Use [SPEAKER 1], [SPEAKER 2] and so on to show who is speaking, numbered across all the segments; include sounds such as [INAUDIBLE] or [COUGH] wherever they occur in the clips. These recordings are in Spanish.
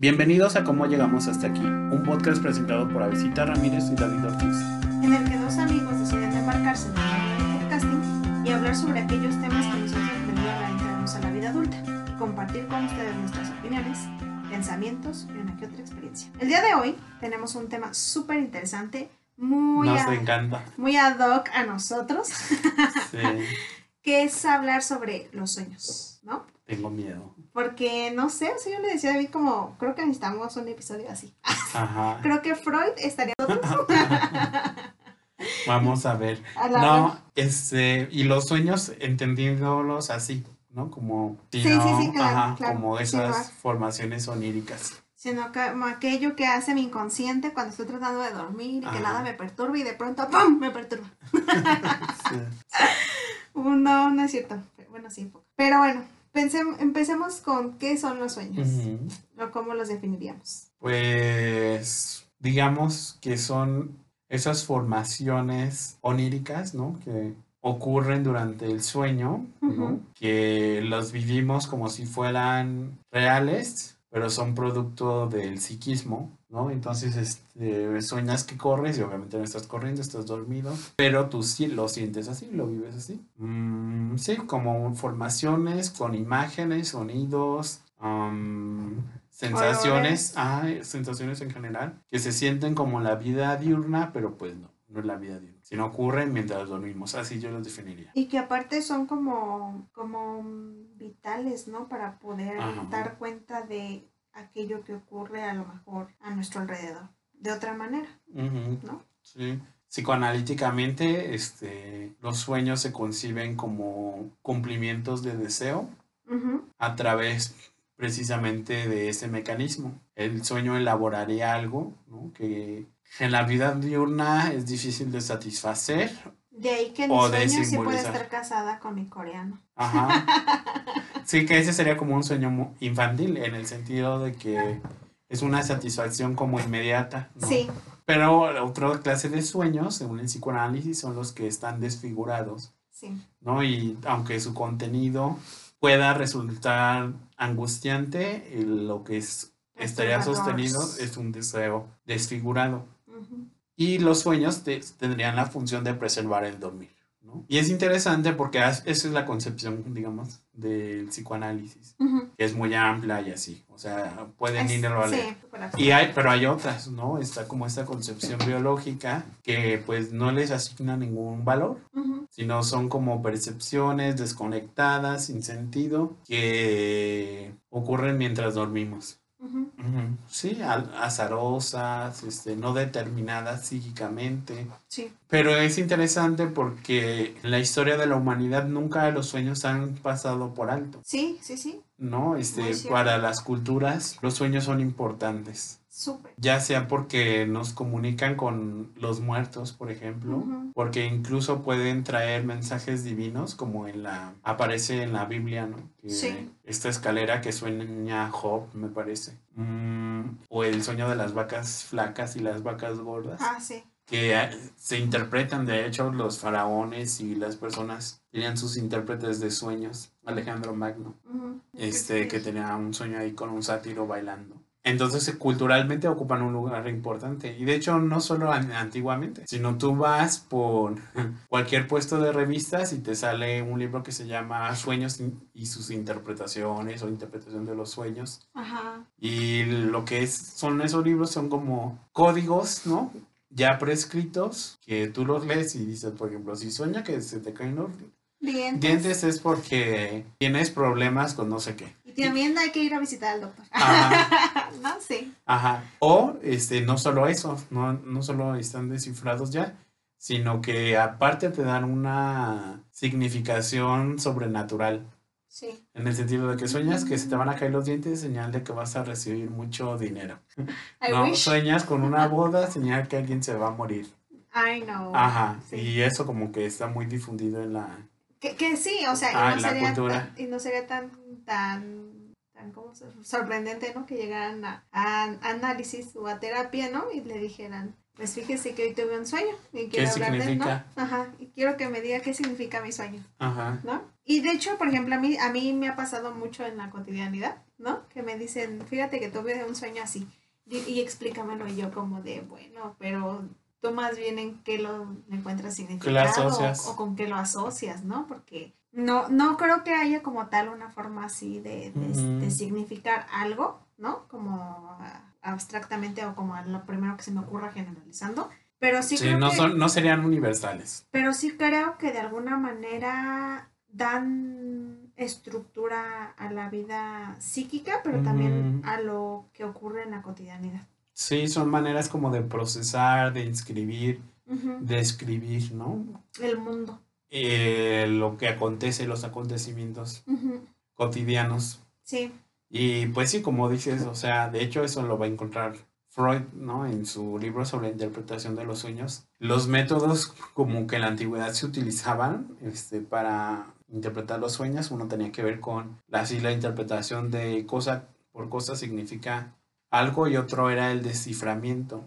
[SPEAKER 1] Bienvenidos a Cómo Llegamos Hasta Aquí, un podcast presentado por Avisita Ramírez y David Ortiz.
[SPEAKER 2] en el que dos amigos deciden embarcarse en el del podcasting y hablar sobre aquellos temas que nos han sorprendido al adentrarnos a la vida adulta y compartir con ustedes nuestras opiniones, pensamientos y una que otra experiencia. El día de hoy tenemos un tema súper interesante, muy,
[SPEAKER 1] Nos
[SPEAKER 2] a-
[SPEAKER 1] encanta.
[SPEAKER 2] muy ad hoc a nosotros,
[SPEAKER 1] Sí, [LAUGHS]
[SPEAKER 2] que es hablar sobre los sueños, ¿no?
[SPEAKER 1] tengo miedo.
[SPEAKER 2] Porque, no sé, o sea, yo le decía a David como, creo que necesitamos un episodio así.
[SPEAKER 1] Ajá. [LAUGHS]
[SPEAKER 2] Creo que Freud estaría [LAUGHS]
[SPEAKER 1] Vamos a ver.
[SPEAKER 2] a
[SPEAKER 1] No, este, y los sueños entendiéndolos así, ¿no? Como,
[SPEAKER 2] Sí, sí, sí, claro,
[SPEAKER 1] ajá,
[SPEAKER 2] claro.
[SPEAKER 1] como esas formaciones oníricas.
[SPEAKER 2] sino que- como aquello que hace mi inconsciente cuando estoy tratando de dormir y que nada me perturba y de pronto ¡pum! me perturba. [LAUGHS]
[SPEAKER 1] Sí.
[SPEAKER 2] Uh, No, no es cierto. Bueno, sí, un poco. Pero bueno, empecemos con qué son los sueños o cómo los definiríamos.
[SPEAKER 1] Pues digamos que son esas formaciones oníricas, ¿no? Que ocurren durante el sueño. Que los vivimos como si fueran reales, pero son producto del psiquismo, ¿no? Entonces, este, sueñas que corres y obviamente no estás corriendo, estás dormido, pero tú sí lo sientes así, lo vives así. Mm, sí, como formaciones con imágenes, sonidos, am, sensaciones, ah, sensaciones en general, que se sienten como la vida diurna, pero pues no, no es la vida diurna, sino ocurren mientras dormimos, así yo los definiría.
[SPEAKER 2] Y que aparte son como, como vitales, ¿no? Para poder
[SPEAKER 1] Ajá.
[SPEAKER 2] dar cuenta de aquello que ocurre a lo mejor a nuestro alrededor. De otra manera, ¿no?
[SPEAKER 1] Sí. Psicoanalíticamente, este, los sueños se conciben como cumplimientos de deseo a través precisamente de ese mecanismo. El sueño elaboraría algo ¿no? que en la vida diurna es difícil de satisfacer.
[SPEAKER 2] De ahí que en mi
[SPEAKER 1] O de
[SPEAKER 2] sueño sí puedo
[SPEAKER 1] simbolizar.
[SPEAKER 2] estar casada con mi coreano.
[SPEAKER 1] Ajá. [LAUGHS] Sí, que ese sería como un sueño infantil en el sentido de que es una satisfacción como inmediata. ¿no?
[SPEAKER 2] Sí,
[SPEAKER 1] Pero otra clase de sueños, según el psicoanálisis, son los que están desfigurados,
[SPEAKER 2] sí.
[SPEAKER 1] ¿no? Y aunque su contenido pueda resultar angustiante, eh, lo que es, estaría sostenido es un deseo desfigurado.
[SPEAKER 2] Ujú.
[SPEAKER 1] Y los sueños te- tendrían la función de preservar el dormir, ¿no? Y es interesante porque esa es la concepción, digamos, del psicoanálisis,
[SPEAKER 2] Ujú.
[SPEAKER 1] que es muy amplia y así, o sea, pueden
[SPEAKER 2] Es-
[SPEAKER 1] irlo a leer.
[SPEAKER 2] sí,
[SPEAKER 1] Y hay, pero hay otras, ¿no? Está como esta concepción biológica que pues no les asigna ningún valor,
[SPEAKER 2] Ujú.
[SPEAKER 1] sino son como percepciones desconectadas, sin sentido, que ocurren mientras dormimos. Sí, azarosas, este, no determinadas psíquicamente.
[SPEAKER 2] Sí,
[SPEAKER 1] Pero es interesante porque en la historia de la humanidad nunca los sueños han pasado por alto,
[SPEAKER 2] sí, sí, sí.
[SPEAKER 1] ¿no? Este, para las culturas los sueños son importantes.
[SPEAKER 2] Súper.
[SPEAKER 1] Ya sea porque nos comunican con los muertos, por ejemplo, porque incluso pueden traer mensajes divinos, como en la aparece en la Biblia, ¿no? Que
[SPEAKER 2] Sí.
[SPEAKER 1] Esta escalera que sueña Job, me parece. Mm, o el sueño de las vacas flacas y las vacas gordas,
[SPEAKER 2] Ah, sí.
[SPEAKER 1] que eh, se interpretan, de hecho, los faraones y las personas tenían sus intérpretes de sueños. Alejandro Magno este, que tenía un sueño ahí con un sátiro bailando. Entonces, eh, culturalmente ocupan un lugar importante. Y de hecho, no solo an- antiguamente, sino tú vas por [LAUGHS] cualquier puesto de revistas y te sale un libro que se llama Sueños y sus interpretaciones o interpretación de los sueños.
[SPEAKER 2] Ajá.
[SPEAKER 1] Y lo que es, son esos libros son como códigos, ¿no? Ya prescritos, que tú los lees y dices, por ejemplo, si sueña que se te caen los
[SPEAKER 2] Dientes.
[SPEAKER 1] dientes es porque tienes problemas con no sé qué.
[SPEAKER 2] Y también hay que ir a visitar al doctor.
[SPEAKER 1] Ajá, [LAUGHS]
[SPEAKER 2] no, sí.
[SPEAKER 1] ajá. O este, no solo eso, no, no solo están descifrados ya, sino que aparte te dan una significación sobrenatural.
[SPEAKER 2] Sí.
[SPEAKER 1] En el sentido de que sueñas que se te van a caer los dientes, señal de que vas a recibir mucho dinero. [LAUGHS]
[SPEAKER 2] I
[SPEAKER 1] No,
[SPEAKER 2] wish.
[SPEAKER 1] sueñas con una [LAUGHS] boda, señal que alguien se va a morir.
[SPEAKER 2] I know.
[SPEAKER 1] Ajá.
[SPEAKER 2] Sí.
[SPEAKER 1] Y eso como que está muy difundido en la...
[SPEAKER 2] Que, que sí, o sea,
[SPEAKER 1] Ah,
[SPEAKER 2] y, no
[SPEAKER 1] la
[SPEAKER 2] sería tan, y no sería tan, tan, tan como sor- sorprendente, ¿no? Que llegaran a, a análisis o a terapia, ¿no? Y le dijeran, pues fíjese que hoy tuve un sueño y quiero hablar de él, ¿no? Ajá, y quiero que me diga qué significa mi sueño,
[SPEAKER 1] Ajá.
[SPEAKER 2] ¿no? Y de hecho, por ejemplo, a mí, a mí me ha pasado mucho en la cotidianidad, ¿no? Que me dicen, fíjate que tuve un sueño así y, y explícamelo y yo como de, bueno, pero tú más bien en qué lo encuentras significado o, o con qué lo asocias, ¿no? Porque no, no creo que haya como tal una forma así de, de, significar algo, ¿no? Como abstractamente o como lo primero que se me ocurra generalizando. Pero sí,
[SPEAKER 1] Sí,
[SPEAKER 2] creo
[SPEAKER 1] no,
[SPEAKER 2] que,
[SPEAKER 1] son, no serían universales.
[SPEAKER 2] pero sí creo que de alguna manera dan estructura a la vida psíquica, pero también a lo que ocurre en la cotidianidad.
[SPEAKER 1] Sí, son maneras como de procesar, de inscribir,
[SPEAKER 2] Ujú.
[SPEAKER 1] de escribir, ¿no?
[SPEAKER 2] El mundo.
[SPEAKER 1] Eh, lo que acontece, los acontecimientos cotidianos.
[SPEAKER 2] Sí.
[SPEAKER 1] Y pues sí, como dices, o sea, de hecho eso lo va a encontrar Freud, ¿no? En su libro sobre la interpretación de los sueños. Los métodos como que en la antigüedad se utilizaban este, para interpretar los sueños, uno tenía que ver con la, así, la interpretación de cosa por cosa significa algo y otro era el desciframiento.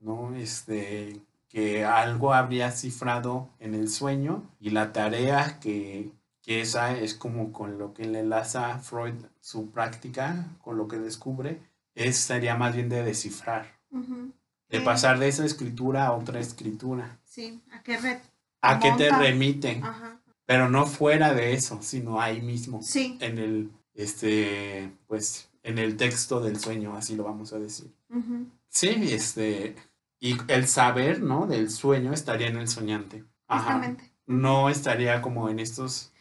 [SPEAKER 1] ¿no? Este, que algo habría cifrado en el sueño y la tarea que, que esa es como con lo que le enlaza Freud su práctica, con lo que descubre, es, sería más bien de descifrar, de
[SPEAKER 2] Sí.
[SPEAKER 1] pasar de esa escritura a otra escritura.
[SPEAKER 2] Sí. ¿A qué?
[SPEAKER 1] ¿A qué te remiten?
[SPEAKER 2] Ajá.
[SPEAKER 1] Pero no fuera de eso, sino ahí mismo,
[SPEAKER 2] Sí.
[SPEAKER 1] en el, este, pues, en el texto del sueño, así lo vamos a decir. Sí, este, y el saber, ¿no? Del sueño estaría en el soñante. Ajá.
[SPEAKER 2] Justamente.
[SPEAKER 1] No estaría como en estos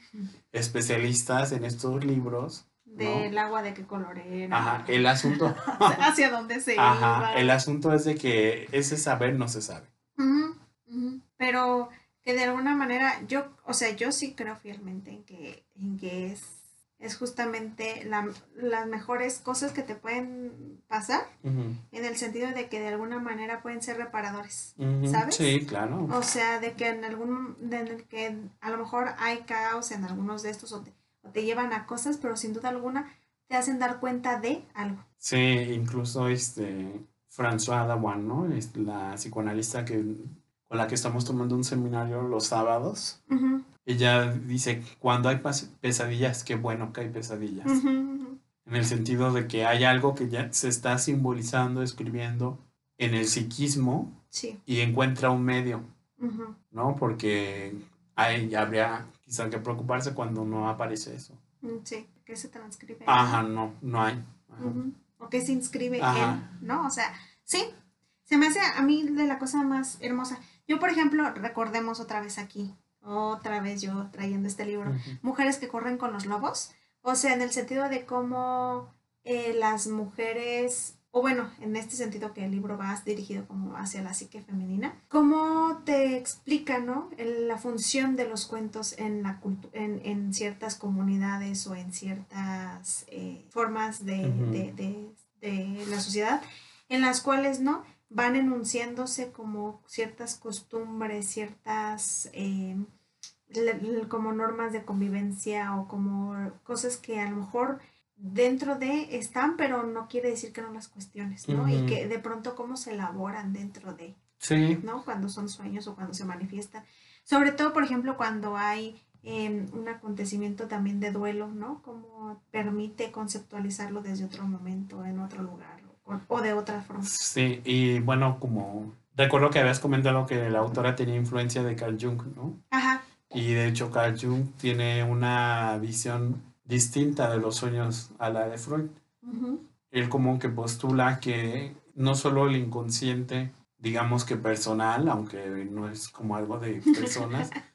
[SPEAKER 1] especialistas, en estos libros.
[SPEAKER 2] Del agua de qué color era.
[SPEAKER 1] Ajá, el asunto, [LAUGHS]
[SPEAKER 2] Hacia dónde se iba.
[SPEAKER 1] ajá, el asunto es de que ese saber no se sabe.
[SPEAKER 2] Ujú. Pero que de alguna manera yo, o sea, yo sí creo fielmente en que, en que es, es justamente la- las mejores cosas que te pueden pasar en el sentido de que de alguna manera pueden ser reparadores. ¿Sabes?
[SPEAKER 1] Sí, claro.
[SPEAKER 2] O sea, de que en algún, de que a lo mejor hay caos en algunos de estos o te, o te llevan a cosas, pero sin duda alguna te hacen dar cuenta de algo.
[SPEAKER 1] Sí, incluso este François Dawan, ¿no? Es la psicoanalista que, con la que estamos tomando un seminario los sábados. Ella dice, cuando hay pesadillas, qué bueno que hay pesadillas. En el sentido de que hay algo que ya se está simbolizando, escribiendo en el psiquismo
[SPEAKER 2] Sí.
[SPEAKER 1] y encuentra un medio. ¿no? Porque hay, habría quizá que preocuparse cuando no aparece eso.
[SPEAKER 2] Mm, Sí, que se transcribe.
[SPEAKER 1] Ajá, no, no hay. Ajá.
[SPEAKER 2] O que se inscribe
[SPEAKER 1] Ajá.
[SPEAKER 2] en, ¿no? O sea, sí, se me hace a mí de la cosa más hermosa. Yo, por ejemplo, recordemos otra vez aquí, otra vez yo trayendo este libro. Mujeres que corren con los lobos. O sea, en el sentido de cómo eh, las mujeres, o bueno, en este sentido que el libro va dirigido como hacia la psique femenina, cómo te explica, ¿no? El- la función de los cuentos en, la en, en ciertas comunidades o en ciertas eh, formas de, de- de- de la sociedad, en las cuales, ¿no? Van enunciándose como ciertas costumbres, ciertas... eh, como normas de convivencia o como cosas que a lo mejor dentro de están, pero no quiere decir que no las cuestiones, ¿no? Y que de pronto cómo se elaboran dentro de,
[SPEAKER 1] Sí,
[SPEAKER 2] ¿no? Cuando son sueños o cuando se manifiestan. Sobre todo, por ejemplo, cuando hay eh, un acontecimiento también de duelo, ¿no? Como permite conceptualizarlo desde otro momento, en otro lugar o, de otra forma.
[SPEAKER 1] sí, y bueno, como recuerdo que habías comentado que la autora tenía influencia de Carl Jung, ¿no?
[SPEAKER 2] Ajá,
[SPEAKER 1] Y de hecho Carl Jung tiene una visión distinta de los sueños a la de Freud. Él como que postula que no solo el inconsciente, digamos que personal, aunque no es como algo de personas, [LAUGHS]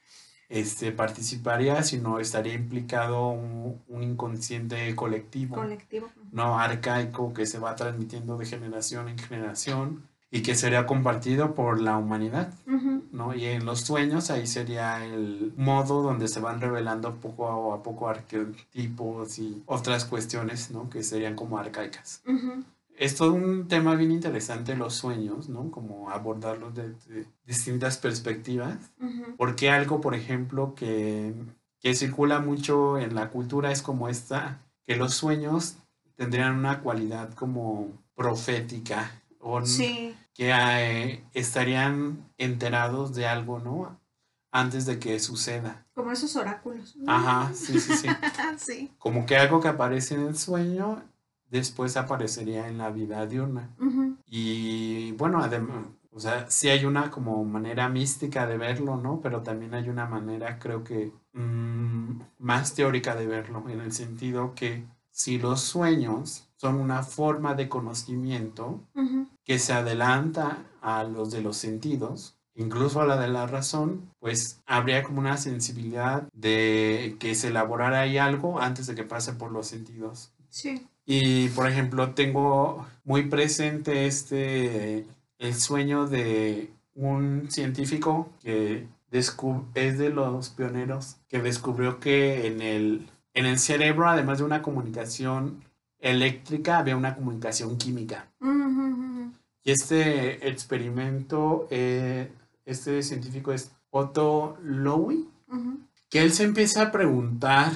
[SPEAKER 1] este, participaría, sino estaría implicado un, un inconsciente colectivo,
[SPEAKER 2] colectivo.
[SPEAKER 1] no arcaico, que se va transmitiendo de generación en generación y que sería compartido por la humanidad.
[SPEAKER 2] Ujú,
[SPEAKER 1] ¿no? Y en los sueños ahí sería el modo donde se van revelando poco a poco arquetipos y otras cuestiones, ¿no? Que serían como arcaicas.
[SPEAKER 2] ujú,
[SPEAKER 1] Es todo un tema bien interesante los sueños, ¿no? Como abordarlos desde distintas perspectivas.
[SPEAKER 2] ujú.
[SPEAKER 1] Porque algo, por ejemplo, que, que circula mucho en la cultura es como esta que los sueños tendrían una cualidad como profética o
[SPEAKER 2] Sí.
[SPEAKER 1] que eh, estarían enterados de algo, ¿no? Antes de que suceda.
[SPEAKER 2] Como esos oráculos.
[SPEAKER 1] Ajá, sí, sí, sí. [LAUGHS]
[SPEAKER 2] sí.
[SPEAKER 1] Como que algo que aparece en el sueño después aparecería en la vida diurna. Y bueno, además, o sea, sí hay una como manera mística de verlo, ¿no? Pero también hay una manera, creo que, mm, más teórica de verlo, en el sentido que si los sueños son una forma de conocimiento que se adelanta a los de los sentidos, incluso a la de la razón, pues habría como una sensibilidad de que se elaborara ahí algo antes de que pase por los sentidos.
[SPEAKER 2] Sí.
[SPEAKER 1] Y por ejemplo, tengo muy presente este, el sueño de un científico que es de los pioneros que descubrió que en el, en el cerebro, además de una comunicación eléctrica, había una comunicación química.
[SPEAKER 2] Ujú,
[SPEAKER 1] Y este experimento, eh, este científico es Otto Lowy, que él se empieza a preguntar,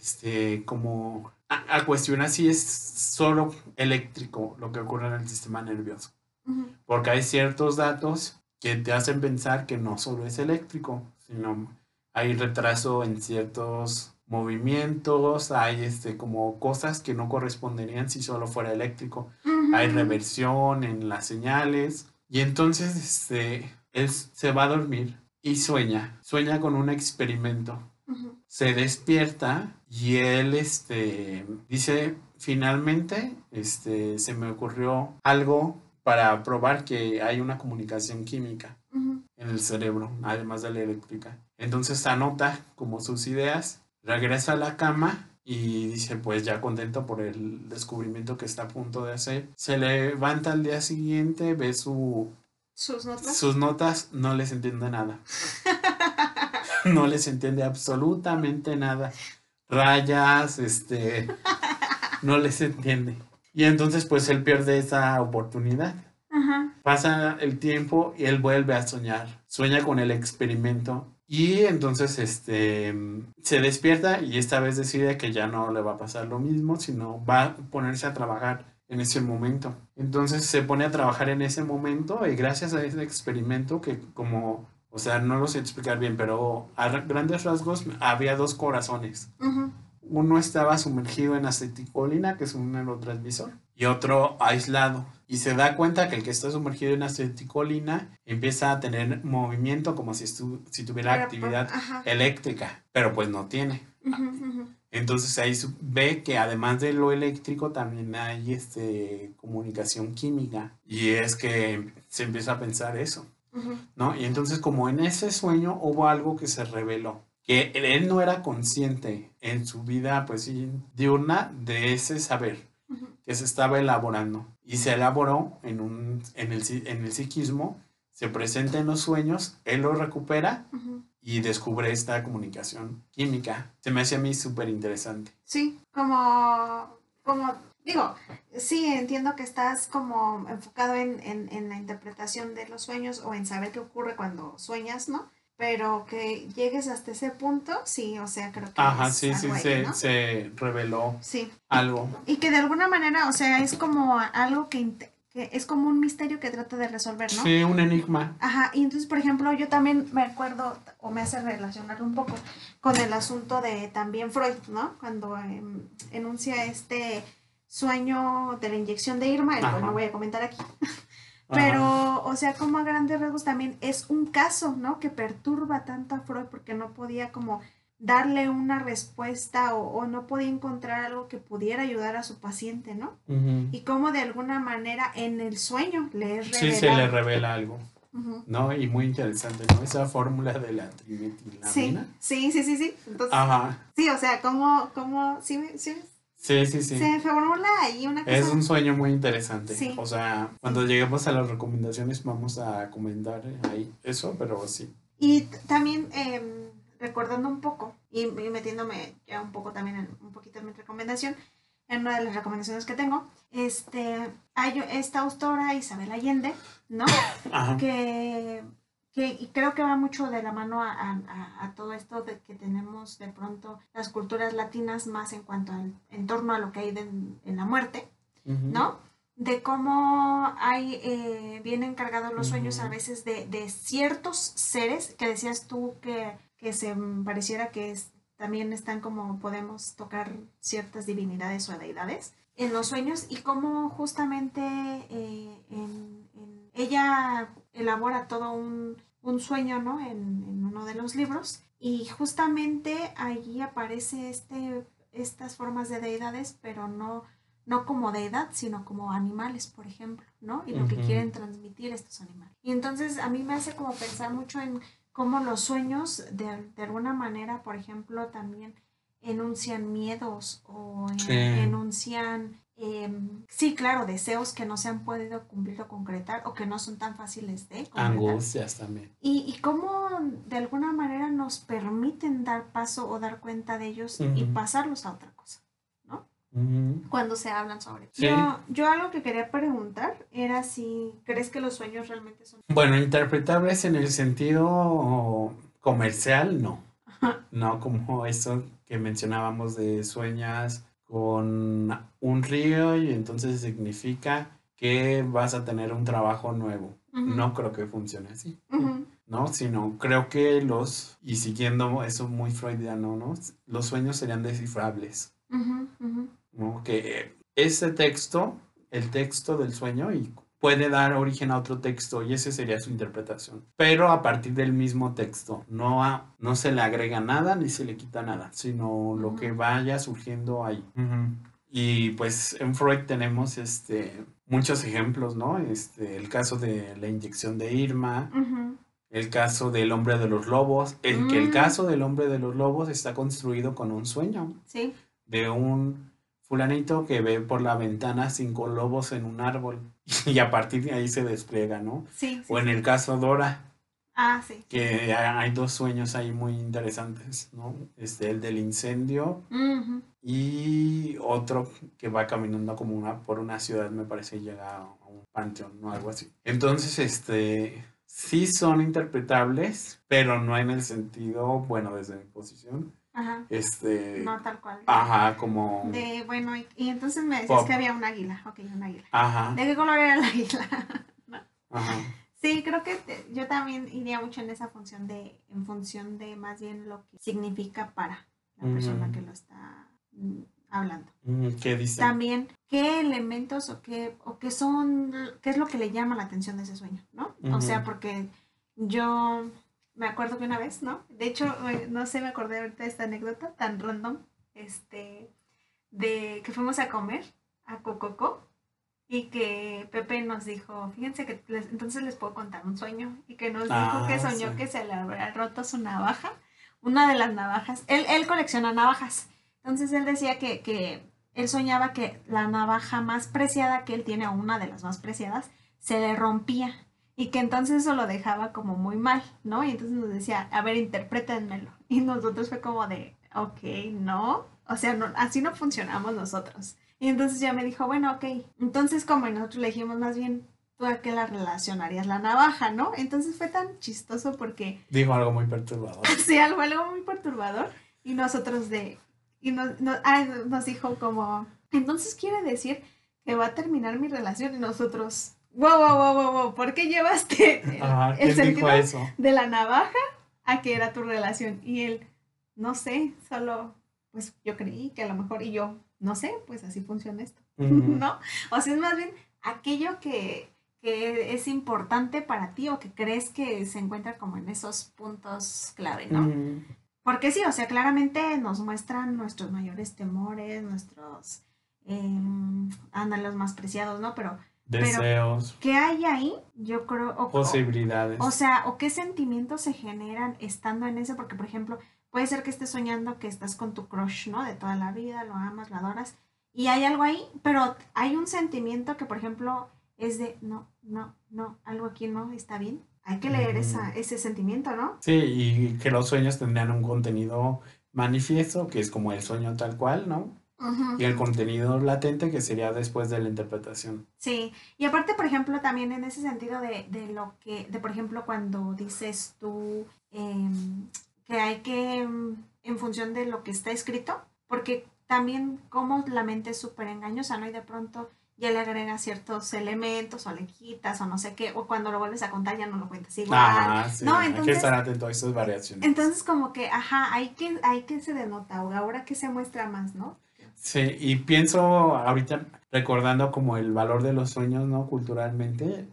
[SPEAKER 1] este, como a, a cuestionar si es solo eléctrico lo que ocurre en el sistema nervioso. Porque hay ciertos datos que te hacen pensar que no solo es eléctrico, sino hay retraso en ciertos movimientos, hay este, como cosas que no corresponderían si solo fuera eléctrico hay reversión en las señales. Y entonces este, él se va a dormir y sueña, sueña con un experimento. Se despierta y él este, dice, finalmente este, se me ocurrió algo para probar que hay una comunicación química
[SPEAKER 2] Ujú.
[SPEAKER 1] en el cerebro, además de la eléctrica. Entonces anota como sus ideas, regresa a la cama y dice, pues ya contento por el descubrimiento que está a punto de hacer. Se levanta al día siguiente, ve su,
[SPEAKER 2] Sus notas.
[SPEAKER 1] sus notas, no les entiende nada. [LAUGHS] No les entiende absolutamente nada. Rayas, este, [LAUGHS] no les entiende. Y entonces pues él pierde esa oportunidad.
[SPEAKER 2] Ajá.
[SPEAKER 1] Pasa el tiempo y él vuelve a soñar. Sueña con el experimento. Y entonces este se despierta y esta vez decide que ya no le va a pasar lo mismo, sino va a ponerse a trabajar en ese momento. Entonces se pone a trabajar en ese momento y gracias a ese experimento que como, o sea, no lo sé explicar bien, pero a ra- grandes rasgos había dos corazones. Uno estaba sumergido en aceticolina, que es un neurotransmisor, y otro aislado. Y se da cuenta que el que está sumergido en aceticolina empieza a tener movimiento como si, si tuviera
[SPEAKER 2] Pero,
[SPEAKER 1] actividad
[SPEAKER 2] Ajá.
[SPEAKER 1] eléctrica, pero pues no tiene.
[SPEAKER 2] Ujú.
[SPEAKER 1] Entonces ahí ve que además de lo eléctrico también hay este, comunicación química. Y es que se empieza a pensar eso. ¿No? Y entonces como en ese sueño hubo algo que se reveló, que él no era consciente en su vida, pues sí, diurna de ese saber que se estaba elaborando y se elaboró en, un, en, el, en el psiquismo, se presenta en los sueños, él lo recupera y descubre esta comunicación química. Se me hace a mí súper interesante.
[SPEAKER 2] Sí, como, como, digo, sí, entiendo que estás como enfocado en, en, en la interpretación de los sueños o en saber qué ocurre cuando sueñas, ¿no? Pero que llegues hasta ese punto, sí, o sea, creo que
[SPEAKER 1] Ajá,
[SPEAKER 2] es
[SPEAKER 1] sí, sí,
[SPEAKER 2] ahí,
[SPEAKER 1] se,
[SPEAKER 2] ¿no?
[SPEAKER 1] se reveló
[SPEAKER 2] Sí,
[SPEAKER 1] algo.
[SPEAKER 2] y que de alguna manera, o sea, es como algo que, que es como un misterio que trata de resolver, ¿no?
[SPEAKER 1] Sí, un enigma.
[SPEAKER 2] Ajá, y entonces, por ejemplo, yo también me acuerdo, o me hace relacionar un poco con el asunto de también Freud, ¿no? Cuando em, enuncia este sueño de la inyección de Irma, el cual no voy a comentar aquí. [LAUGHS]
[SPEAKER 1] Ajá.
[SPEAKER 2] Pero, o sea, como a grandes rasgos también es un caso, ¿no? Que perturba tanto a Freud porque no podía como darle una respuesta o, o no podía encontrar algo que pudiera ayudar a su paciente, ¿no? Y como de alguna manera en el sueño le es
[SPEAKER 1] Sí, se le
[SPEAKER 2] revelado.
[SPEAKER 1] revela algo. ¿no? Y muy interesante, ¿no? Esa fórmula de la trimetilamina.
[SPEAKER 2] sí, sí, sí, sí. Entonces,
[SPEAKER 1] Ajá.
[SPEAKER 2] sí, o sea, como, como, sí, sí,
[SPEAKER 1] Sí, sí, sí.
[SPEAKER 2] se formula ahí una cosa.
[SPEAKER 1] Es un sueño muy interesante.
[SPEAKER 2] Sí.
[SPEAKER 1] O sea, cuando lleguemos a las recomendaciones vamos a comentar ahí eso, pero sí.
[SPEAKER 2] Y también em, recordando un poco y, y metiéndome ya un poco también en un poquito en mi recomendación, en una de las recomendaciones que tengo, este, hay esta autora Isabel Allende, ¿no?
[SPEAKER 1] Ajá.
[SPEAKER 2] que que y creo que va mucho de la mano a, a- a todo esto de que tenemos de pronto las culturas latinas más en cuanto al en torno a lo que hay de- en la muerte,
[SPEAKER 1] Ujú.
[SPEAKER 2] ¿no? De cómo hay, eh, vienen cargados los sueños a veces de, de ciertos seres que decías tú que, que se pareciera que es- también están como podemos tocar ciertas divinidades o deidades en los sueños y cómo justamente eh, en- en- ella elabora todo un, un sueño, ¿no? En, en uno de los libros y justamente allí aparece este, estas formas de deidades, pero no no como deidad, sino como animales, por ejemplo, ¿no? Y lo que quieren transmitir estos animales. Y entonces a mí me hace como pensar mucho en cómo los sueños, de, de alguna manera, por ejemplo, también enuncian miedos o
[SPEAKER 1] Sí.
[SPEAKER 2] enuncian, em, sí, claro, deseos que no se han podido cumplir o concretar o que no son tan fáciles de concretar.
[SPEAKER 1] Angustias también.
[SPEAKER 2] Y, y cómo de alguna manera nos permiten dar paso o dar cuenta de ellos y pasarlos a otra cosa
[SPEAKER 1] Ujú.
[SPEAKER 2] cuando se hablan sobre
[SPEAKER 1] Sí.
[SPEAKER 2] yo, yo algo que quería preguntar era si crees que los sueños realmente son
[SPEAKER 1] Bueno, interpretables en el sentido comercial, no. No como eso que mencionábamos de sueñas con un río y entonces significa que vas a tener un trabajo nuevo. No creo que funcione así. ¿no? Sino creo que los, y siguiendo eso muy freudiano, ¿no? Los sueños serían descifrables. Que ese texto, el texto del sueño, y puede dar origen a otro texto y esa sería su interpretación. Pero a partir del mismo texto, no, a- no se le agrega nada ni se le quita nada, sino lo que vaya surgiendo ahí. Y pues en Freud tenemos este, muchos ejemplos, ¿no? Este, el caso de la inyección de Irma, el caso del hombre de los lobos, el que el
[SPEAKER 2] Mm.
[SPEAKER 1] caso del hombre de los lobos está construido con un sueño
[SPEAKER 2] Sí.
[SPEAKER 1] de un fulanito que ve por la ventana cinco lobos en un árbol [LAUGHS] y a partir de ahí se despliega, ¿no?
[SPEAKER 2] Sí, sí,
[SPEAKER 1] O en
[SPEAKER 2] sí.
[SPEAKER 1] el caso Dora,
[SPEAKER 2] Ah, sí.
[SPEAKER 1] que hay dos sueños ahí muy interesantes, ¿no? Este, el del incendio y otro que va caminando como una por una ciudad, me parece, y llega a un panteón, ¿no? Algo así. Entonces, este, sí son interpretables, pero no en el sentido, bueno, desde mi posición,
[SPEAKER 2] Ajá.
[SPEAKER 1] este,
[SPEAKER 2] No tal cual.
[SPEAKER 1] ajá, como,
[SPEAKER 2] De, bueno, y, y entonces me decías
[SPEAKER 1] Pop.
[SPEAKER 2] que había un águila. Ok, un águila.
[SPEAKER 1] ajá,
[SPEAKER 2] ¿De qué color era el águila? [LAUGHS]
[SPEAKER 1] ajá,
[SPEAKER 2] Sí, creo que te- yo también iría mucho en esa función de, en función de más bien lo que significa para la persona que lo está mm, hablando.
[SPEAKER 1] ¿qué dice?
[SPEAKER 2] También, ¿qué elementos o qué, o qué son, qué es lo que le llama la atención de ese sueño, ¿no? O sea, porque yo me acuerdo que una vez, ¿no? De hecho, no sé, me acordé ahorita de esta anécdota tan random, este, de que fuimos a comer a Cococo y que Pepe nos dijo, fíjense que les- entonces les puedo contar un sueño y que nos dijo
[SPEAKER 1] Ah,
[SPEAKER 2] que soñó
[SPEAKER 1] sí.
[SPEAKER 2] que se le había roto su navaja, una de las navajas, él, él colecciona navajas, entonces él decía que, que él soñaba que la navaja más preciada que él tiene, o una de las más preciadas, se le rompía y que entonces eso lo dejaba como muy mal, ¿no? Y entonces nos decía, a ver, interprétenmelo. [LAUGHS] Y nosotros fue como de, ok, no, o sea, no, así no funcionamos nosotros. Y entonces ya me dijo, bueno, ok, entonces como nosotros le dijimos más bien, tú a qué la relacionarías la navaja, ¿no? Entonces fue tan chistoso porque
[SPEAKER 1] Dijo algo muy perturbador. [LAUGHS]
[SPEAKER 2] sí, algo, algo muy perturbador. Y nosotros de, y nos, nos, ah, nos dijo como, entonces quiere decir que va a terminar mi relación y nosotros, wow, wow, wow, wow, wow, ¿por qué llevaste el, [LAUGHS]
[SPEAKER 1] Ajá,
[SPEAKER 2] el
[SPEAKER 1] ¿quién dijo
[SPEAKER 2] sentido
[SPEAKER 1] eso?
[SPEAKER 2] de la navaja a que era tu relación? Y él, no sé, solo, pues yo creí que a lo mejor, y yo, no sé, pues así funciona esto. [LAUGHS] ¿no? O sea, es más bien aquello que, que es importante para ti o que crees que se encuentra como en esos puntos clave, ¿no? Porque sí, o sea, claramente nos muestran nuestros mayores temores, nuestros eh, anhelos más preciados, ¿no? Pero,
[SPEAKER 1] Deseos,
[SPEAKER 2] ¿qué hay ahí? Yo creo, o, o-
[SPEAKER 1] posibilidades.
[SPEAKER 2] o sea, o qué sentimientos se generan estando en ese, porque por ejemplo, puede ser que estés soñando que estás con tu crush, ¿no? De toda la vida, lo amas, lo adoras, y hay algo ahí, pero hay un sentimiento que, por ejemplo, es de, no, no, no, algo aquí no está bien. Hay que leer esa, ese sentimiento, ¿no?
[SPEAKER 1] Sí, y que los sueños tendrían un contenido manifiesto, que es como el sueño tal cual, ¿no? Y el contenido latente que sería después de la interpretación.
[SPEAKER 2] Sí, y aparte, por ejemplo, también en ese sentido de, de lo que, de por ejemplo, cuando dices tú em, que hay que, em, en función de lo que está escrito, porque también como la mente es súper engañosa, ¿no? Y de pronto ya le agregas ciertos elementos o le quitas o no sé qué, o cuando lo vuelves a contar ya no lo cuentas igual.
[SPEAKER 1] Ajá, sí,
[SPEAKER 2] no,
[SPEAKER 1] hay que
[SPEAKER 2] entonces-
[SPEAKER 1] estar atento a esas variaciones.
[SPEAKER 2] Entonces como que, ajá, hay que, hay que se denota, ahora que se muestra más, ¿no?
[SPEAKER 1] Sí, y pienso ahorita recordando como el valor de los sueños, ¿no? Culturalmente.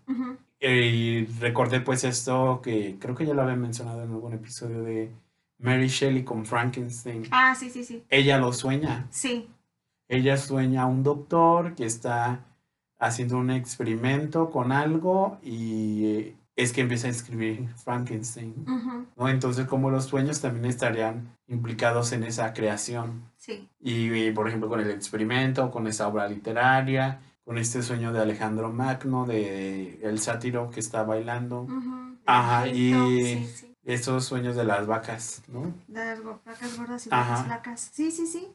[SPEAKER 1] Eh, Y recordé pues esto que creo que ya lo había mencionado en algún episodio de Mary Shelley con Frankenstein.
[SPEAKER 2] Ah, sí, sí, sí.
[SPEAKER 1] Ella lo sueña.
[SPEAKER 2] Sí.
[SPEAKER 1] Ella sueña a un doctor que está haciendo un experimento con algo y eh, es que empieza a escribir Frankenstein. ¿no? Entonces, como los sueños también estarían implicados en esa creación.
[SPEAKER 2] Sí.
[SPEAKER 1] Y, y, por ejemplo, con el experimento, con esa obra literaria, con este sueño de Alejandro Magno, de el sátiro que está bailando, Ajá, y-
[SPEAKER 2] Sí, sí.
[SPEAKER 1] esos sueños de las vacas, ¿no?
[SPEAKER 2] De las vacas gordas y vacas flacas. Sí, sí, sí.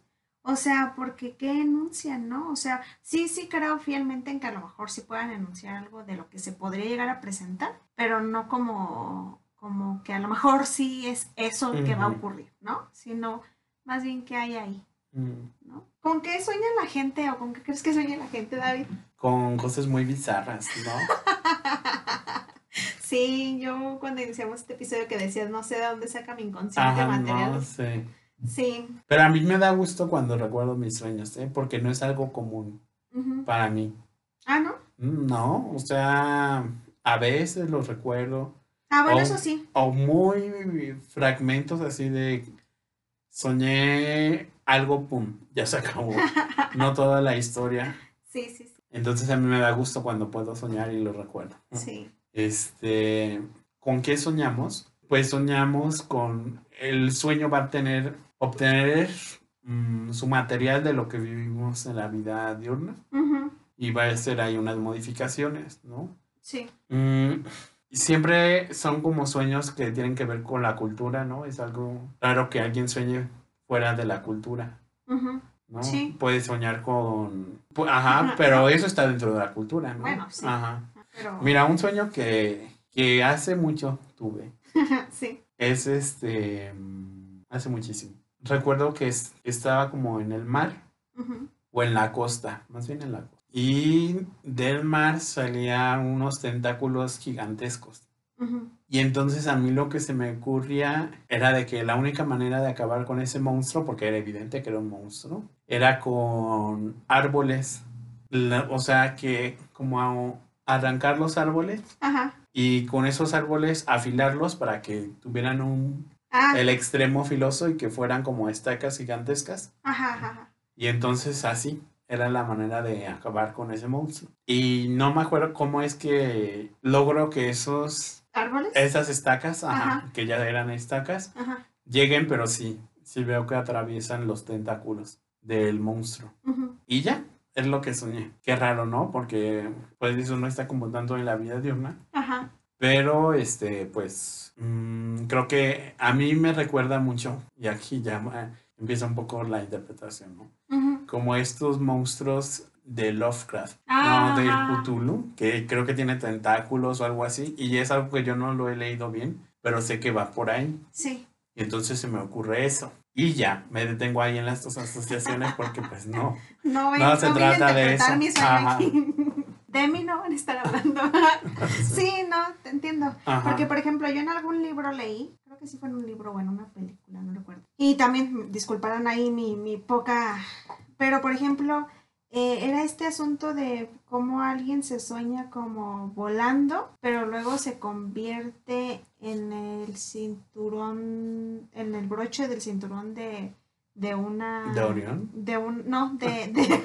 [SPEAKER 2] O sea, porque qué enuncian, ¿no? O sea, sí, sí creo fielmente en que a lo mejor sí puedan enunciar algo de lo que se podría llegar a presentar, pero no como, como que a lo mejor sí es eso que va a ocurrir, ¿no? Sino más bien qué hay ahí,
[SPEAKER 1] Mm,
[SPEAKER 2] ¿no? ¿Con qué sueña la gente o con qué crees que sueña la gente, David?
[SPEAKER 1] Con cosas muy bizarras, ¿no? [LAUGHS]
[SPEAKER 2] Sí, yo cuando iniciamos este episodio que decías, no sé de dónde saca mi inconsciente
[SPEAKER 1] Ajá,
[SPEAKER 2] material.
[SPEAKER 1] no sé.
[SPEAKER 2] Sí.
[SPEAKER 1] Pero a mí me da gusto cuando recuerdo mis sueños, ¿eh? Porque no es algo común para mí.
[SPEAKER 2] Ah, ¿no?
[SPEAKER 1] Mm, No, o sea, a veces los recuerdo.
[SPEAKER 2] Ah, bueno, eso sí.
[SPEAKER 1] O muy fragmentos así de soñé algo, pum, ya se acabó. [LAUGHS] No toda la historia.
[SPEAKER 2] Sí, sí, sí.
[SPEAKER 1] Entonces a mí me da gusto cuando puedo soñar y lo recuerdo.
[SPEAKER 2] Sí.
[SPEAKER 1] Este, ¿con qué soñamos? Pues soñamos con el sueño va a tener, obtener mm, su material de lo que vivimos en la vida diurna y va a hacer ahí unas modificaciones, ¿no?
[SPEAKER 2] Sí.
[SPEAKER 1] Mm, siempre son como sueños que tienen que ver con la cultura, ¿no? Es algo raro que alguien sueñe fuera de la cultura,
[SPEAKER 2] Ujú,
[SPEAKER 1] ¿no?
[SPEAKER 2] Sí.
[SPEAKER 1] Puede soñar con... Ajá, pero eso está dentro de la cultura, ¿no?
[SPEAKER 2] Bueno, sí.
[SPEAKER 1] Ajá.
[SPEAKER 2] Pero.
[SPEAKER 1] Mira, un sueño que, que hace mucho tuve. [LAUGHS]
[SPEAKER 2] sí.
[SPEAKER 1] Es este. mm, Hace muchísimo. Recuerdo que es- estaba como en el mar o en la costa, más bien en la costa. Y del mar salían unos tentáculos gigantescos. Y entonces a mí lo que se me ocurría era de que la única manera de acabar con ese monstruo, porque era evidente que era un monstruo, era con árboles. La- o sea, que como a- arrancar los árboles
[SPEAKER 2] Ajá.
[SPEAKER 1] Y con esos árboles afilarlos para que tuvieran un,
[SPEAKER 2] Ah,
[SPEAKER 1] el extremo filoso y que fueran como estacas gigantescas.
[SPEAKER 2] ajá, ajá.
[SPEAKER 1] Y entonces así era la manera de acabar con ese monstruo. Y no me acuerdo cómo es que logro que esos,
[SPEAKER 2] ¿Árboles?
[SPEAKER 1] esas estacas, ajá,
[SPEAKER 2] Ajá.
[SPEAKER 1] que ya eran estacas, lleguen, pero sí, sí veo que atraviesan los tentáculos del monstruo. Y ya, es lo que soñé. Qué raro, ¿no? Porque pues eso no está como tanto en la vida diurna.
[SPEAKER 2] Ajá.
[SPEAKER 1] Pero, este, pues, mm, creo que a mí me recuerda mucho, y aquí ya empieza un poco la interpretación, ¿no? Como estos monstruos de Lovecraft,
[SPEAKER 2] Ah,
[SPEAKER 1] ¿no?
[SPEAKER 2] Ajá.
[SPEAKER 1] Cthulhu, que creo que tiene tentáculos o algo así, y es algo que yo no lo he leído bien, pero sé que va por ahí,
[SPEAKER 2] Sí.
[SPEAKER 1] y entonces se me ocurre eso. Y ya, me detengo ahí en las dos asociaciones porque pues no. [LAUGHS]
[SPEAKER 2] No,
[SPEAKER 1] No se trata de eso.
[SPEAKER 2] mi aquí. [LAUGHS] De mí no van a estar hablando. [LAUGHS] sí, no, te entiendo.
[SPEAKER 1] Ajá.
[SPEAKER 2] Porque, por ejemplo, yo en algún libro leí, creo que sí fue en un libro o en una película, no recuerdo. Y también, disculparán ahí mi, mi poca... Pero, por ejemplo, eh, era este asunto de cómo alguien se sueña como volando, pero luego se convierte en el cinturón, en el broche del cinturón de, de una...
[SPEAKER 1] ¿De
[SPEAKER 2] un... No, de... [LAUGHS] de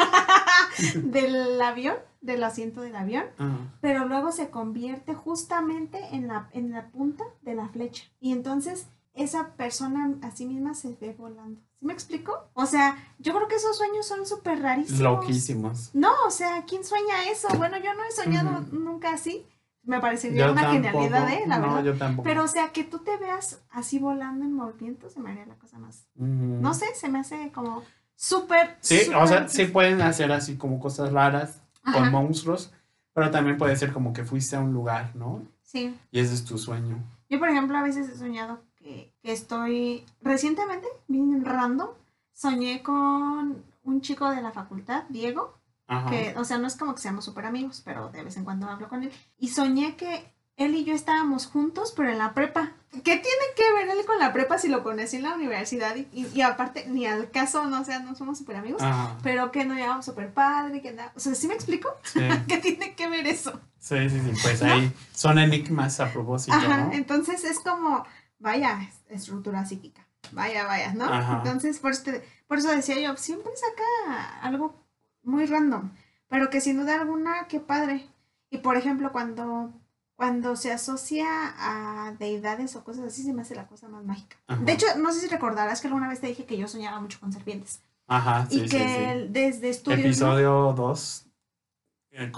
[SPEAKER 2] [LAUGHS] del avión, del asiento del avión
[SPEAKER 1] Ajá.
[SPEAKER 2] pero luego se convierte justamente en la, en la punta de la flecha. Y entonces esa persona a sí misma se ve volando. ¿Sí me explico? O sea, yo creo que esos sueños son súper rarísimos.
[SPEAKER 1] Loquísimos.
[SPEAKER 2] No, o sea, ¿quién sueña eso? Bueno, yo no he soñado nunca así. Me parecería
[SPEAKER 1] Yo
[SPEAKER 2] una
[SPEAKER 1] tampoco.
[SPEAKER 2] genialidad, ¿eh? La
[SPEAKER 1] no,
[SPEAKER 2] verdad.
[SPEAKER 1] yo tampoco.
[SPEAKER 2] Pero, o sea, que tú te veas así volando en movimiento, se me haría la cosa más... No sé, se me hace como súper.
[SPEAKER 1] Sí, o sea, sí pueden hacer así como cosas raras con
[SPEAKER 2] Ajá.
[SPEAKER 1] monstruos, pero también puede ser como que fuiste a un lugar, ¿no?
[SPEAKER 2] Sí.
[SPEAKER 1] Y ese es tu sueño.
[SPEAKER 2] Yo, por ejemplo, a veces he soñado que, que estoy. Recientemente, bien random, soñé con un chico de la facultad, Diego,
[SPEAKER 1] Ajá.
[SPEAKER 2] que, o sea, no es como que seamos súper amigos, pero de vez en cuando hablo con él. Y soñé que él y yo estábamos juntos, pero en la prepa. ¿Qué tiene que ver él con la prepa si lo conocí en la universidad? Y, y- y aparte, ni al caso, no, o sea, no somos súper amigos,
[SPEAKER 1] Ajá.
[SPEAKER 2] pero que nos llevamos súper padre, que nada. O sea, ¿sí me explico?
[SPEAKER 1] Sí, [LAUGHS]
[SPEAKER 2] ¿Qué tiene que ver eso?
[SPEAKER 1] sí, sí, sí, Pues ahí son enigmas a propósito,
[SPEAKER 2] Ajá,
[SPEAKER 1] ¿no?
[SPEAKER 2] entonces es como, vaya, es- estructura psíquica. Vaya, vaya, ¿no?
[SPEAKER 1] Ajá.
[SPEAKER 2] Entonces, por, este, por eso decía yo, siempre saca algo muy random, pero que sin duda alguna, qué padre. Y por ejemplo, cuando, cuando se asocia a deidades o cosas así, se me hace la cosa más mágica.
[SPEAKER 1] Ajá.
[SPEAKER 2] De hecho, no sé si recordarás que alguna vez te dije que yo soñaba mucho con serpientes.
[SPEAKER 1] Ajá, sí,
[SPEAKER 2] y que
[SPEAKER 1] sí.
[SPEAKER 2] el- desde estudios ¿no?
[SPEAKER 1] Episodio 2.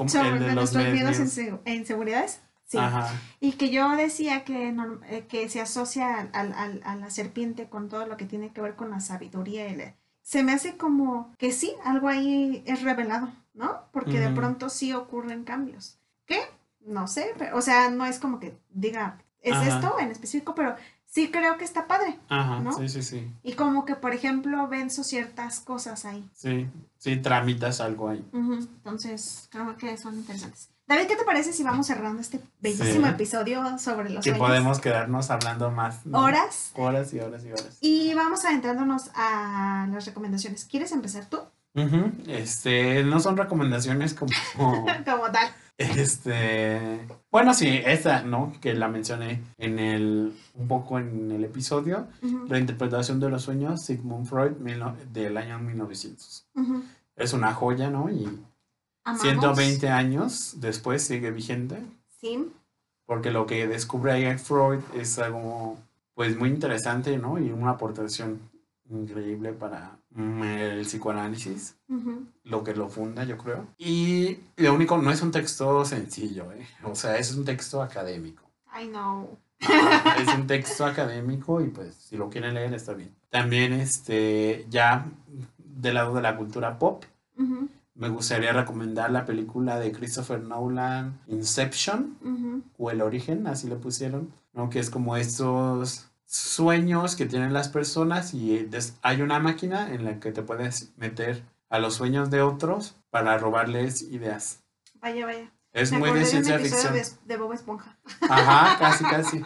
[SPEAKER 2] sobre
[SPEAKER 1] el de los
[SPEAKER 2] nuestros miedos en inseguridades. Sí.
[SPEAKER 1] Ajá.
[SPEAKER 2] Y que yo decía que, eh, que se asocia al, al- a la serpiente con todo lo que tiene que ver con la sabiduría. y la- se me hace como que sí, algo ahí es revelado, ¿no? Porque de pronto sí ocurren cambios. ¿Qué? No sé, pero, o sea, no es como que diga, es
[SPEAKER 1] Ajá.
[SPEAKER 2] esto en específico, pero sí creo que está padre.
[SPEAKER 1] Ajá,
[SPEAKER 2] ¿No?
[SPEAKER 1] sí, sí, sí.
[SPEAKER 2] Y como que, por ejemplo, venzo ciertas cosas ahí.
[SPEAKER 1] Sí, sí, tramitas algo ahí.
[SPEAKER 2] Ujú, Entonces, creo que son interesantes. David, ¿qué te parece si vamos cerrando este bellísimo
[SPEAKER 1] Sí.
[SPEAKER 2] episodio sobre los
[SPEAKER 1] Que
[SPEAKER 2] sueños?
[SPEAKER 1] podemos quedarnos hablando más. ¿no?
[SPEAKER 2] Horas.
[SPEAKER 1] Horas y horas y horas.
[SPEAKER 2] Y vamos adentrándonos a las recomendaciones. ¿Quieres empezar tú?
[SPEAKER 1] Ujú, Este, no son recomendaciones como. [LAUGHS]
[SPEAKER 2] Como tal.
[SPEAKER 1] Este. Bueno, sí, esta, ¿no? Que la mencioné en el. Un poco en el episodio.
[SPEAKER 2] Ujú,
[SPEAKER 1] La interpretación de los sueños, Sigmund Freud, mil del año 1900.
[SPEAKER 2] ujú.
[SPEAKER 1] Es una joya, ¿no? Y
[SPEAKER 2] Amamos.
[SPEAKER 1] 120 años después sigue vigente.
[SPEAKER 2] Sí.
[SPEAKER 1] Porque lo que descubre ahí Freud es algo, pues, muy interesante, ¿no? Y una aportación increíble para mm, el psicoanálisis, lo que lo funda, yo creo. Y lo único, no es un texto sencillo, ¿eh? O sea, es un texto académico.
[SPEAKER 2] I know.
[SPEAKER 1] Ah, es un texto académico y pues si lo quieren leer está bien. También este ya del lado de la cultura pop, me gustaría recomendar la película de Christopher Nolan, Inception, o El Origen, así le pusieron, ¿no? Que es como estos sueños que tienen las personas y hay una máquina en la que te puedes meter a los sueños de otros para robarles ideas.
[SPEAKER 2] Vaya, vaya.
[SPEAKER 1] Es
[SPEAKER 2] Me
[SPEAKER 1] muy de ciencia ficción.
[SPEAKER 2] de, Bob Esponja.
[SPEAKER 1] Ajá, [LAUGHS] casi, casi.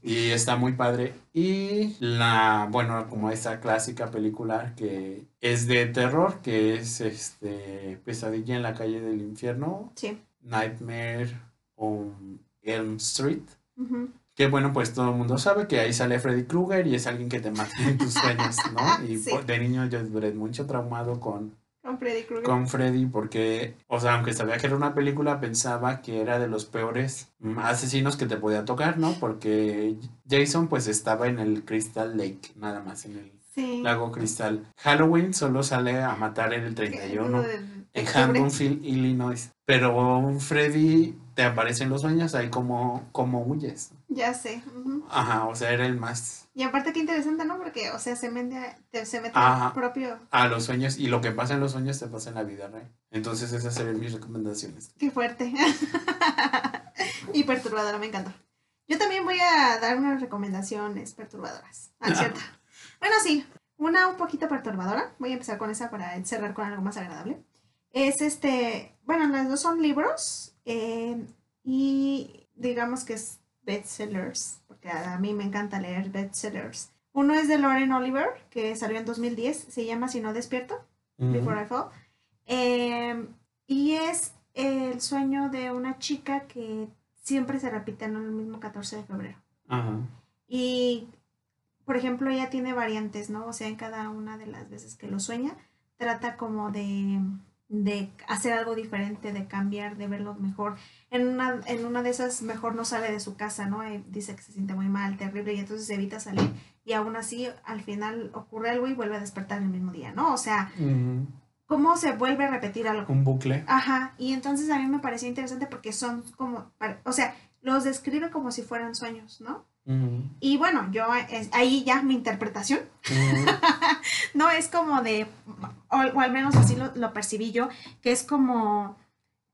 [SPEAKER 1] Y está muy padre. Y la, bueno, como esa clásica película que es de terror, que es este Pesadilla en la calle del infierno,
[SPEAKER 2] Sí.
[SPEAKER 1] Nightmare on Elm Street.
[SPEAKER 2] Ujú.
[SPEAKER 1] Que bueno, pues todo el mundo sabe que ahí sale Freddy Krueger y es alguien que te mata en tus sueños, ¿no? [LAUGHS] Y
[SPEAKER 2] Sí.
[SPEAKER 1] de niño yo duré mucho traumado con,
[SPEAKER 2] Con Freddy Krueger.
[SPEAKER 1] con Freddy porque, o sea, aunque sabía que era una película, pensaba que era de los peores asesinos que te podía tocar, ¿no? Porque Jason pues estaba en el Crystal Lake, nada más, en el
[SPEAKER 2] Sí.
[SPEAKER 1] lago Cristal. Halloween solo sale a matar en el 31
[SPEAKER 2] Uno de-
[SPEAKER 1] en. Haddonfield, Illinois. Pero Freddy te aparece en los sueños ahí como, como huyes.
[SPEAKER 2] Ya sé. ujú.
[SPEAKER 1] Ajá, o sea, era el más
[SPEAKER 2] Y aparte qué interesante, ¿no? Porque, o sea, se mete, te- se mete
[SPEAKER 1] Ajá.
[SPEAKER 2] propio...
[SPEAKER 1] a los sueños y lo que pasa en los sueños te pasa en la vida real. Entonces esas serían mis recomendaciones.
[SPEAKER 2] Qué fuerte. [LAUGHS] y perturbadora, me encantó. Yo también voy a dar unas recomendaciones perturbadoras. Ah, es cierto. Bueno, sí, una un poquito perturbadora. Voy a empezar con esa para cerrar con algo más agradable. Es este, bueno, las dos son libros eh, y digamos que es bestsellers, porque a, mí me encanta leer bestsellers. Uno es de Lauren Oliver, que salió en 2010, se llama Si no despierto. Before I Fall. Eh, y es el sueño de una chica que siempre se repite en el mismo 14 de febrero.
[SPEAKER 1] Ajá.
[SPEAKER 2] Y, por ejemplo, ella tiene variantes, ¿no? O sea, en cada una de las veces que lo sueña, trata como de, de hacer algo diferente, de cambiar, de verlo mejor. En una, en una de esas, mejor no sale de su casa, ¿no? Eh, dice que se siente muy mal, terrible, y entonces evita salir. Y aún así, al final ocurre algo y vuelve a despertar el mismo día, ¿no? O sea, cómo se vuelve a repetir algo.
[SPEAKER 1] Un bucle.
[SPEAKER 2] Ajá, y entonces a mí me parecía interesante porque son como, o sea, los describe como si fueran sueños, ¿no? Y bueno, yo es- ahí ya mi interpretación, [LAUGHS] no es como de, o, o al menos así lo, lo percibí yo, que es como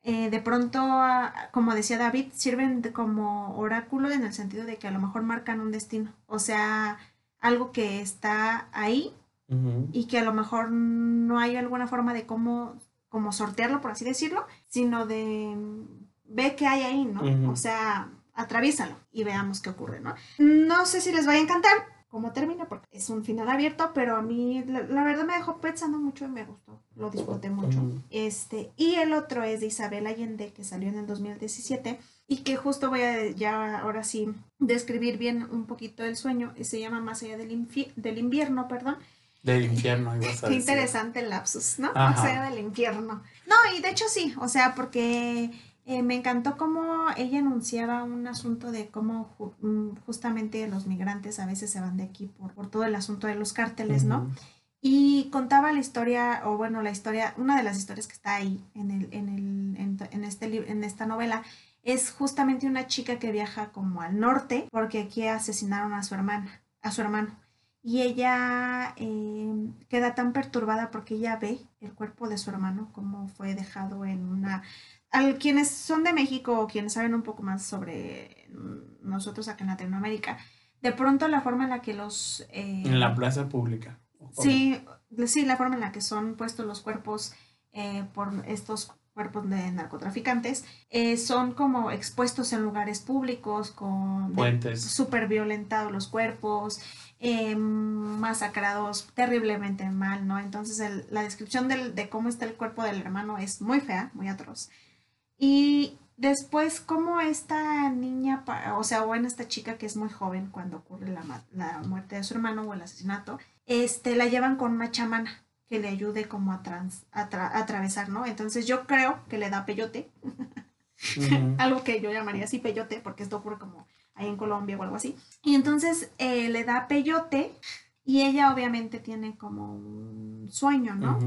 [SPEAKER 2] eh, de pronto, ah, como decía David, sirven de como oráculo en el sentido de que a lo mejor marcan un destino, o sea, algo que está ahí y que a lo mejor no hay alguna forma de cómo, como sortearlo, por así decirlo, sino de ve qué hay ahí, ¿no? O sea, atraviésalo y veamos qué ocurre, ¿no? No sé si les vaya a encantar cómo termina, porque es un final abierto, pero a mí la, la verdad me dejó pensando mucho y me gustó, lo disfruté mucho. Este, y el otro es de Isabel Allende, que salió en el 2017 y que justo voy a ya ahora sí describir bien un poquito el sueño, y se llama Más allá del, del invierno, perdón.
[SPEAKER 1] Del infierno, ibas a [LAUGHS]
[SPEAKER 2] Qué
[SPEAKER 1] decir.
[SPEAKER 2] interesante el lapsus, ¿no?
[SPEAKER 1] Ajá.
[SPEAKER 2] O sea, del infierno. No, y de hecho sí, o sea, porque eh, me encantó cómo ella enunciaba un asunto de cómo ju- mm, justamente los migrantes a veces se van de aquí por, por todo el asunto de los cárteles, ¿no? Y contaba la historia, o bueno, la historia, una de las historias que está ahí en, el, en, el, en, en este, en esta novela, es justamente una chica que viaja como al norte, porque aquí asesinaron a su hermana, a su hermano. Y ella eh, queda tan perturbada porque ella ve el cuerpo de su hermano, como fue dejado en una... Al, quienes son de México o quienes saben un poco más sobre mm, nosotros acá en Latinoamérica, de pronto la forma en la que los... eh,
[SPEAKER 1] En la plaza pública.
[SPEAKER 2] Sí, sí, la forma en la que son puestos los cuerpos eh, por estos cuerpos de narcotraficantes eh, son como expuestos en lugares públicos con
[SPEAKER 1] Puentes.
[SPEAKER 2] súper violentados los cuerpos, eh, masacrados terriblemente mal, ¿no? Entonces el- la descripción del- de cómo está el cuerpo del hermano es muy fea, muy atroz. Y después cómo esta niña, o sea, bueno, esta chica que es muy joven cuando ocurre la, la muerte de su hermano o el asesinato, este, la llevan con una chamana que le ayude como a, trans, a, tra- a atravesar, ¿no? Entonces yo creo que le da peyote, [LAUGHS] algo que yo llamaría así peyote, porque esto ocurre como ahí en Colombia o algo así. Y entonces eh, le da peyote y ella obviamente tiene como un sueño, ¿no?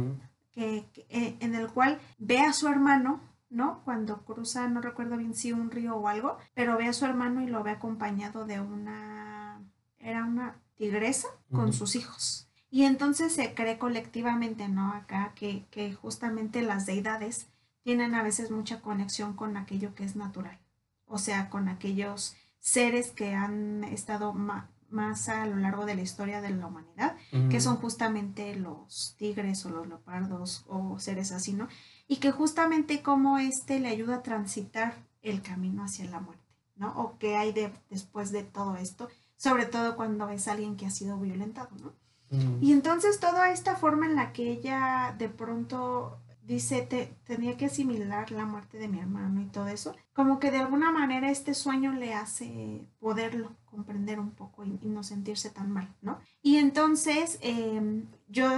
[SPEAKER 2] Que, eh, en el cual ve a su hermano, ¿no? Cuando cruza, no recuerdo bien si un río o algo, pero ve a su hermano y lo ve acompañado de una, era una tigresa con sus hijos. Y entonces se cree colectivamente, ¿no? Acá que, que justamente las deidades tienen a veces mucha conexión con aquello que es natural, o sea, con aquellos seres que han estado más a lo largo de la historia de la humanidad que son justamente los tigres o los leopardos o seres así, ¿no? Y que justamente como este le ayuda a transitar el camino hacia la muerte, ¿no? O qué hay de, después de todo esto, sobre todo cuando es alguien que ha sido violentado, ¿no?
[SPEAKER 1] Ujú.
[SPEAKER 2] Y entonces toda esta forma en la que ella de pronto dice, te, tenía que asimilar la muerte de mi hermano y todo eso, como que de alguna manera este sueño le hace poderlo comprender un poco y, y no sentirse tan mal, ¿no? Y entonces eh, yo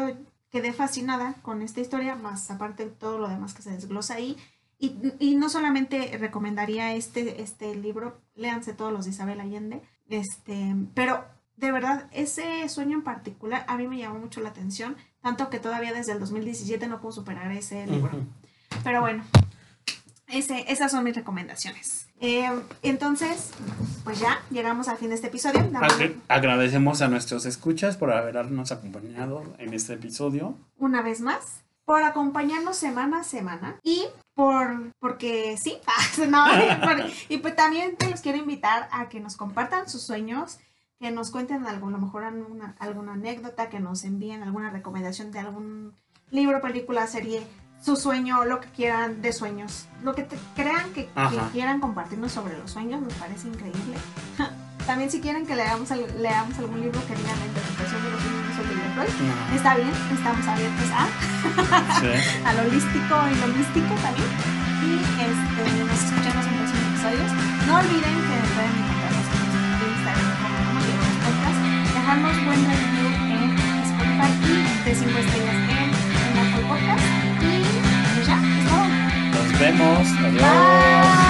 [SPEAKER 2] quedé fascinada con esta historia, más aparte de todo lo demás que se desglosa ahí. Y, y no solamente recomendaría este, este libro, léanse todos los de Isabel Allende, este, pero de verdad, ese sueño en particular a mí me llamó mucho la atención, tanto que todavía desde el 2017 no puedo superar ese libro.
[SPEAKER 1] Ujú.
[SPEAKER 2] Pero bueno, ese, esas son mis recomendaciones. Eh, entonces, pues ya llegamos al fin de este episodio.
[SPEAKER 1] Agradecemos a nuestros escuchas por habernos acompañado en este episodio.
[SPEAKER 2] una vez más por acompañarnos semana a semana y por porque sí, [LAUGHS] no, [LAUGHS] por- y pues también te los quiero invitar a que nos compartan sus sueños, que nos cuenten algo, a lo mejor alguna, alguna anécdota, que nos envíen alguna recomendación de algún libro, película, serie, su sueño, lo que quieran de sueños, lo que te- crean que, quieran compartirnos sobre los sueños, me parece increíble. [LAUGHS] También si quieren que leamos, leamos algún libro que diga la interpretación de los sueños Freud,
[SPEAKER 1] No.
[SPEAKER 2] está bien, estamos abiertos a
[SPEAKER 1] Sí. [LAUGHS]
[SPEAKER 2] a lo holístico y lo místico también. Y este, nos escuchamos en próximos episodios. No olviden que pueden encontrarnos en Instagram como Podcast, dejarnos buen review en Spotify y de 5 estrellas en, en Apple Podcast. Y pues ya, es todo.
[SPEAKER 1] Nos vemos. Adiós.
[SPEAKER 2] Bye.